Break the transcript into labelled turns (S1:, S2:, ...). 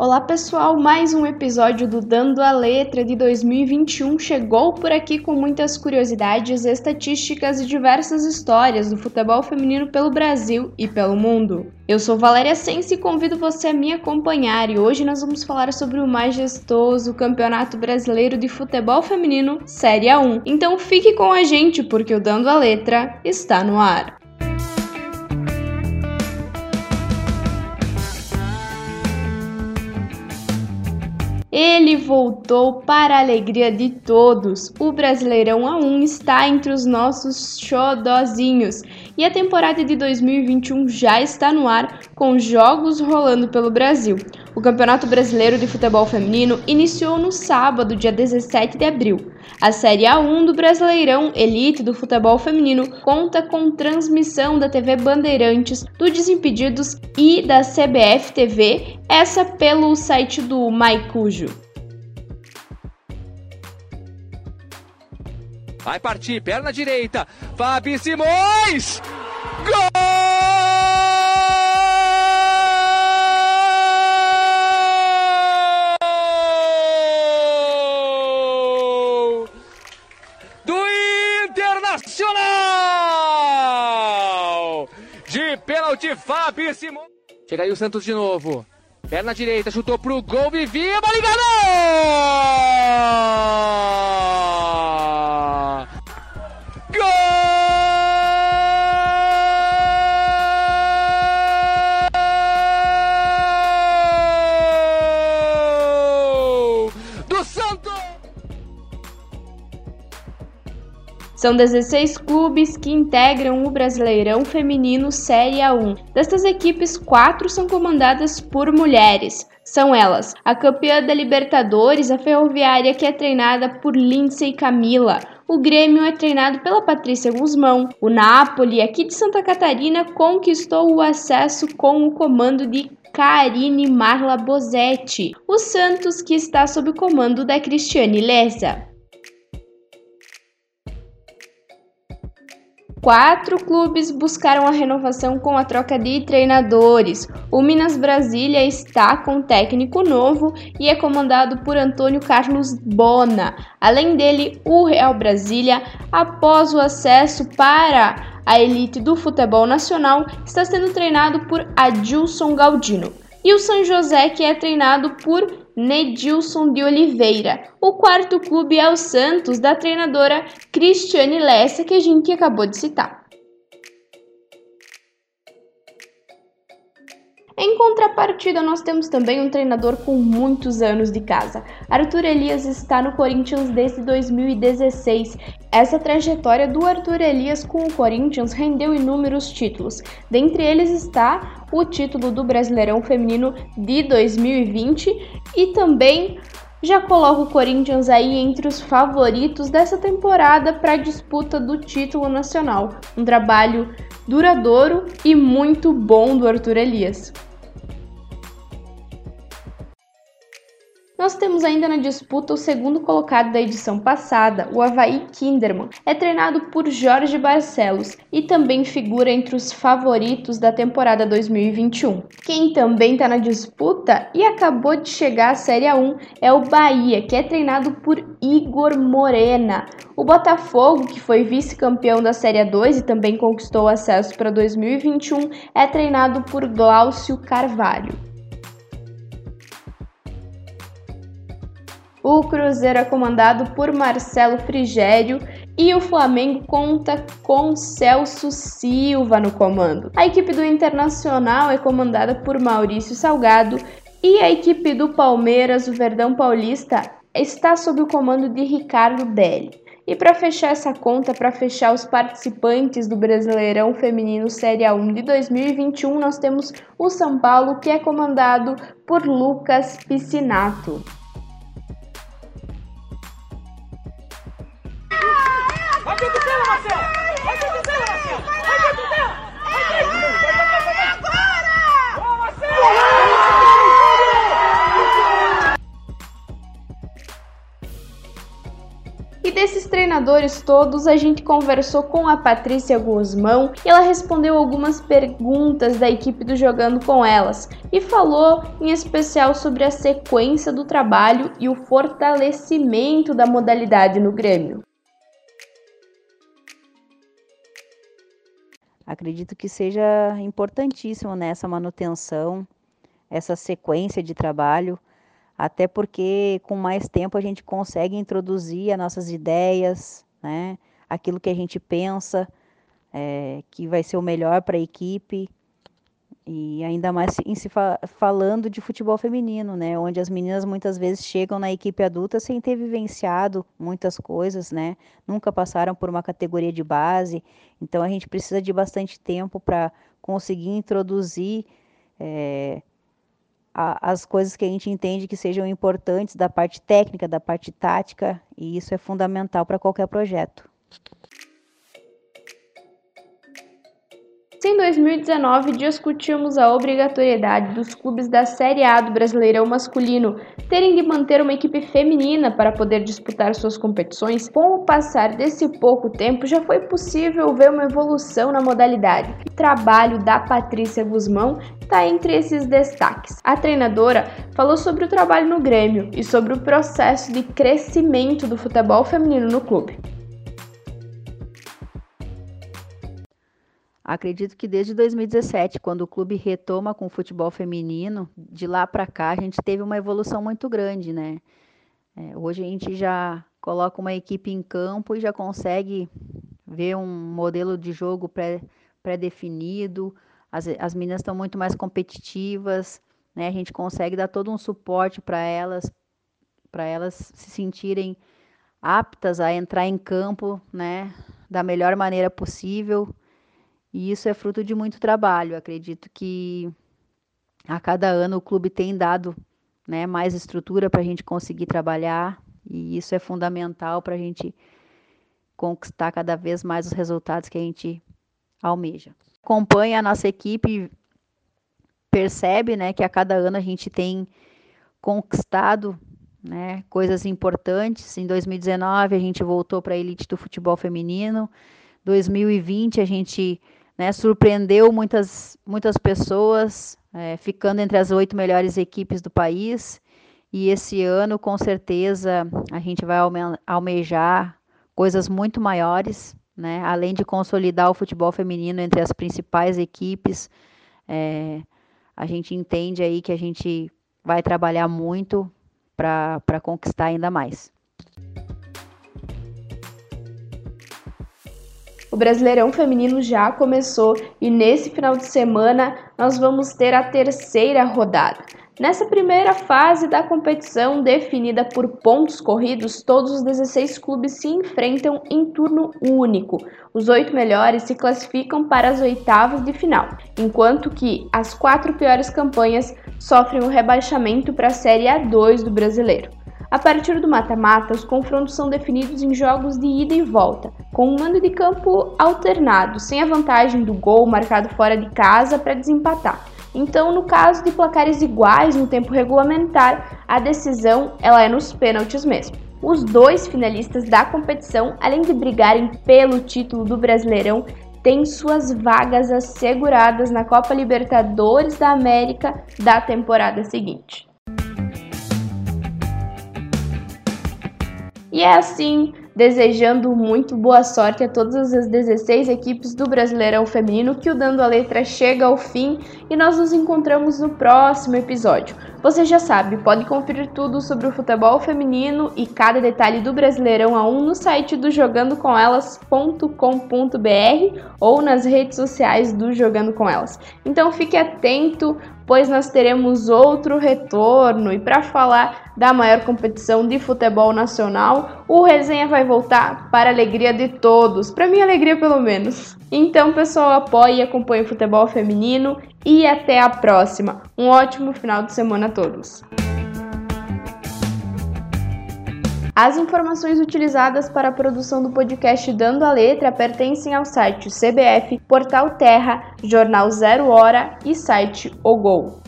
S1: Olá pessoal, mais um episódio do Dando a Letra de 2021 chegou por aqui com muitas curiosidades, estatísticas e diversas histórias do futebol feminino pelo Brasil e pelo mundo. Eu sou Valéria Sense e convido você a me acompanhar e hoje nós vamos falar sobre o majestoso Campeonato Brasileiro de Futebol Feminino Série A1. Então fique com a gente porque o Dando a Letra está no ar. Ele voltou para a alegria de todos. O Brasileirão A1 está entre os nossos xodozinhos e a temporada de 2021 já está no ar com jogos rolando pelo Brasil. O Campeonato Brasileiro de Futebol Feminino iniciou no sábado, dia 17 de abril. A Série A1 do Brasileirão Elite do Futebol Feminino conta com transmissão da TV Bandeirantes, do Desimpedidos e da CBF TV, essa pelo site do Maicujo.
S2: Vai partir, perna direita, Fabi Simões! Gol! Pênalti, Fabi Simão. Chega aí o Santos de novo. Perna direita, chutou pro gol, Vivi, bola
S1: São 16 clubes que integram o Brasileirão Feminino Série A1. Destas equipes, quatro são comandadas por mulheres. São elas: a campeã da Libertadores, a Ferroviária, que é treinada por Lindsay Camila. O Grêmio é treinado pela Patrícia Guzmão. O Napoli, aqui de Santa Catarina, conquistou o acesso com o comando de Karine Marla Bozetti. O Santos, que está sob o comando da Cristiane Lessa. Quatro clubes buscaram a renovação com a troca de treinadores. O Minas Brasília está com técnico novo e é comandado por Antônio Carlos Bona. Além dele, o Real Brasília, após o acesso para a elite do futebol nacional, está sendo treinado por Adilson Galdino. E o São José, que é treinado por Nedilson de Oliveira. O quarto clube é o Santos, da treinadora Cristiane Lessa, que a gente acabou de citar. Em contrapartida, nós temos também um treinador com muitos anos de casa. Arthur Elias está no Corinthians desde 2016. Essa trajetória do Arthur Elias com o Corinthians rendeu inúmeros títulos. Dentre eles está o título do Brasileirão Feminino de 2020 e também já coloca o Corinthians aí entre os favoritos dessa temporada para a disputa do título nacional. Um trabalho duradouro e muito bom do Arthur Elias. Nós temos ainda na disputa o segundo colocado da edição passada, o Havaí Kinderman. É treinado por Jorge Barcelos e também figura entre os favoritos da temporada 2021. Quem também está na disputa e acabou de chegar à Série A1 é o Bahia, que é treinado por Igor Morena. O Botafogo, que foi vice-campeão da Série A2 e também conquistou acesso para 2021, é treinado por Glaucio Carvalho. O Cruzeiro é comandado por Marcelo Frigério e o Flamengo conta com Celso Silva no comando. A equipe do Internacional é comandada por Maurício Salgado e a equipe do Palmeiras, o Verdão Paulista, está sob o comando de Ricardo Belli. E para fechar essa conta, para fechar os participantes do Brasileirão Feminino Série A1 de 2021, nós temos o São Paulo, que é comandado por Lucas Piscinato. Treinadores todos, a gente conversou com a Patrícia Guzmão e ela respondeu algumas perguntas da equipe do Jogando com Elas e falou em especial sobre a sequência do trabalho e o fortalecimento da modalidade no Grêmio.
S3: Acredito que seja importantíssimo nessa manutenção, essa sequência de trabalho, até porque com mais tempo a gente consegue introduzir as nossas ideias, né? aquilo que a gente pensa é, que vai ser o melhor para a equipe e ainda mais em se fa falando de futebol feminino, né? Onde as meninas muitas vezes chegam na equipe adulta sem ter vivenciado muitas coisas, né? Nunca passaram por uma categoria de base. Então a gente precisa de bastante tempo para conseguir introduzir é, a, as coisas que a gente entende que sejam importantes da parte técnica, da parte tática, e isso é fundamental para qualquer projeto.
S1: Se em 2019 discutimos a obrigatoriedade dos clubes da Série A do Brasileirão masculino terem de manter uma equipe feminina para poder disputar suas competições, com o passar desse pouco tempo já foi possível ver uma evolução na modalidade. O trabalho da Patrícia Guzmão está entre esses destaques. A treinadora falou sobre o trabalho no Grêmio e sobre o processo de crescimento do futebol feminino no clube.
S3: Acredito que desde 2017, quando o clube retoma com o futebol feminino, de lá para cá a gente teve uma evolução muito grande, né? É, hoje a gente já coloca uma equipe em campo e já consegue ver um modelo de jogo pré-definido, as, as meninas estão muito mais competitivas, né? A gente consegue dar todo um suporte para elas, para elas se sentirem aptas a entrar em campo, né? Da melhor maneira possível. E isso é fruto de muito trabalho. Acredito que a cada ano o clube tem dado né, mais estrutura para a gente conseguir trabalhar, e isso é fundamental para a gente conquistar cada vez mais os resultados que a gente almeja. Acompanha a nossa equipe, percebe né, que a cada ano a gente tem conquistado né, coisas importantes. Em 2019 a gente voltou para a elite do futebol feminino. 2020 a gente né, surpreendeu muitas, muitas pessoas, é, ficando entre as oito melhores equipes do país. E esse ano, com certeza, a gente vai alme almejar coisas muito maiores, né? além de consolidar o futebol feminino entre as principais equipes. É, a gente entende aí que a gente vai trabalhar muito para conquistar ainda mais.
S1: Brasileirão Feminino já começou e nesse final de semana nós vamos ter a terceira rodada. Nessa primeira fase da competição, definida por pontos corridos, todos os 16 clubes se enfrentam em turno único. Os oito melhores se classificam para as oitavas de final, enquanto que as quatro piores campanhas sofrem o um rebaixamento para a Série A2 do Brasileiro. A partir do mata-mata, os confrontos são definidos em jogos de ida e volta, com um mando de campo alternado, sem a vantagem do gol marcado fora de casa para desempatar. Então, no caso de placares iguais no tempo regulamentar, a decisão ela é nos pênaltis mesmo. Os dois finalistas da competição, além de brigarem pelo título do Brasileirão, têm suas vagas asseguradas na Copa Libertadores da América da temporada seguinte. E é assim, desejando muito boa sorte a todas as 16 equipes do Brasileirão Feminino que o Dando a Letra chega ao fim e nós nos encontramos no próximo episódio. Você já sabe, pode conferir tudo sobre o futebol feminino e cada detalhe do Brasileirão A1 no site do jogandocomelas.com.br ou nas redes sociais do Jogando com Elas. Então fique atento, pois nós teremos outro retorno. E para falar da maior competição de futebol nacional, o resenha vai voltar para a alegria de todos, para minha alegria pelo menos. Então, pessoal, apoie e acompanhe o futebol feminino e até a próxima. Um ótimo final de semana a todos. As informações utilizadas para a produção do podcast Dando a Letra pertencem ao site CBF, Portal Terra, Jornal Zero Hora e site O Gol.